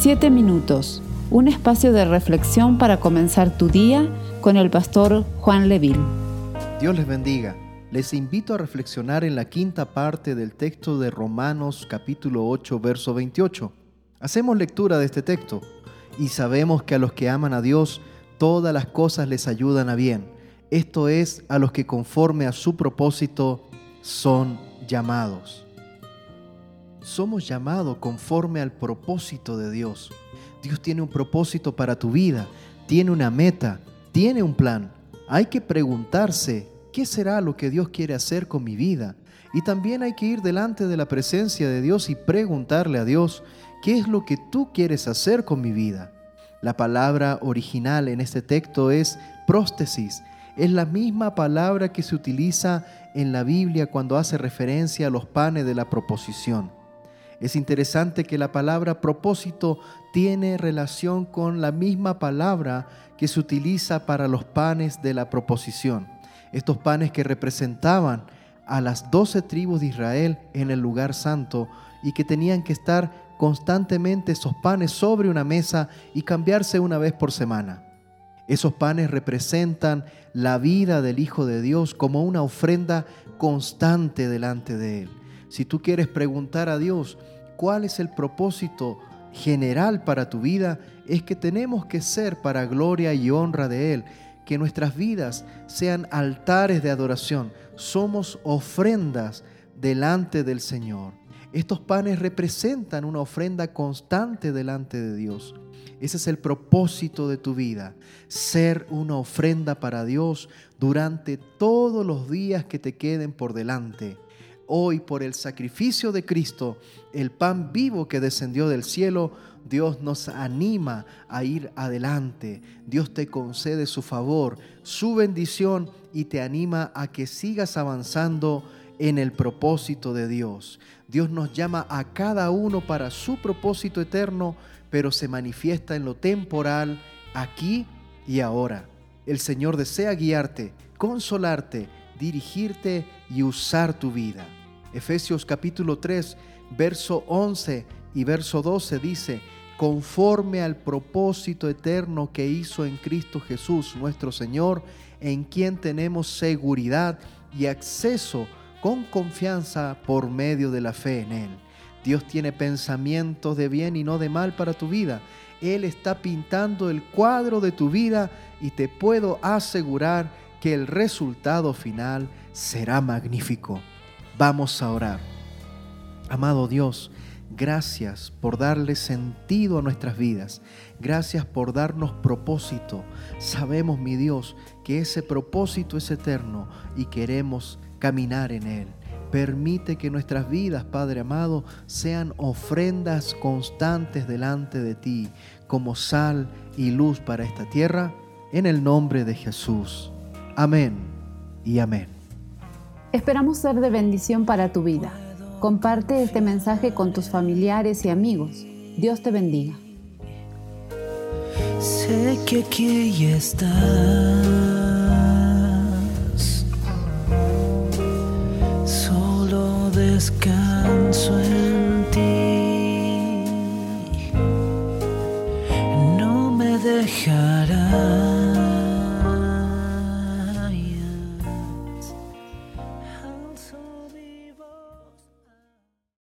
Siete minutos, un espacio de reflexión para comenzar tu día con el pastor Juan Leville. Dios les bendiga. Les invito a reflexionar en la quinta parte del texto de Romanos capítulo 8, verso 28. Hacemos lectura de este texto y sabemos que a los que aman a Dios, todas las cosas les ayudan a bien. Esto es, a los que conforme a su propósito son llamados somos llamados conforme al propósito de Dios. Dios tiene un propósito para tu vida, tiene una meta, tiene un plan. Hay que preguntarse, ¿qué será lo que Dios quiere hacer con mi vida? Y también hay que ir delante de la presencia de Dios y preguntarle a Dios, ¿qué es lo que tú quieres hacer con mi vida? La palabra original en este texto es próstesis. Es la misma palabra que se utiliza en la Biblia cuando hace referencia a los panes de la proposición. Es interesante que la palabra propósito tiene relación con la misma palabra que se utiliza para los panes de la proposición. Estos panes que representaban a las doce tribus de Israel en el lugar santo y que tenían que estar constantemente esos panes sobre una mesa y cambiarse una vez por semana. Esos panes representan la vida del Hijo de Dios como una ofrenda constante delante de Él. Si tú quieres preguntar a Dios cuál es el propósito general para tu vida, es que tenemos que ser para gloria y honra de Él, que nuestras vidas sean altares de adoración, somos ofrendas delante del Señor. Estos panes representan una ofrenda constante delante de Dios. Ese es el propósito de tu vida, ser una ofrenda para Dios durante todos los días que te queden por delante hoy por el sacrificio de Cristo, el pan vivo que descendió del cielo, Dios nos anima a ir adelante. Dios te concede su favor, su bendición y te anima a que sigas avanzando en el propósito de Dios. Dios nos llama a cada uno para su propósito eterno, pero se manifiesta en lo temporal, aquí y ahora. El Señor desea guiarte, consolarte, dirigirte y usar tu vida. Efesios capítulo 3, verso 11 y verso 12 dice, conforme al propósito eterno que hizo en Cristo Jesús nuestro Señor, en quien tenemos seguridad y acceso con confianza por medio de la fe en Él. Dios tiene pensamientos de bien y no de mal para tu vida. Él está pintando el cuadro de tu vida y te puedo asegurar que el resultado final será magnífico. Vamos a orar. Amado Dios, gracias por darle sentido a nuestras vidas. Gracias por darnos propósito. Sabemos, mi Dios, que ese propósito es eterno y queremos caminar en él. Permite que nuestras vidas, Padre amado, sean ofrendas constantes delante de ti, como sal y luz para esta tierra, en el nombre de Jesús. Amén y amén. Esperamos ser de bendición para tu vida. Comparte este mensaje con tus familiares y amigos. Dios te bendiga. Sé que aquí estás. Solo descanso en